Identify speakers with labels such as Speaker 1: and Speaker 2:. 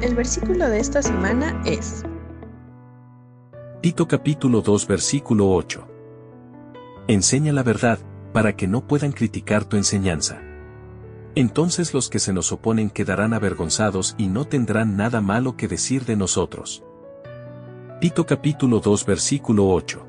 Speaker 1: El versículo de esta semana es
Speaker 2: Tito capítulo 2 versículo 8. Enseña la verdad, para que no puedan criticar tu enseñanza. Entonces los que se nos oponen quedarán avergonzados y no tendrán nada malo que decir de nosotros. Tito capítulo 2 versículo 8.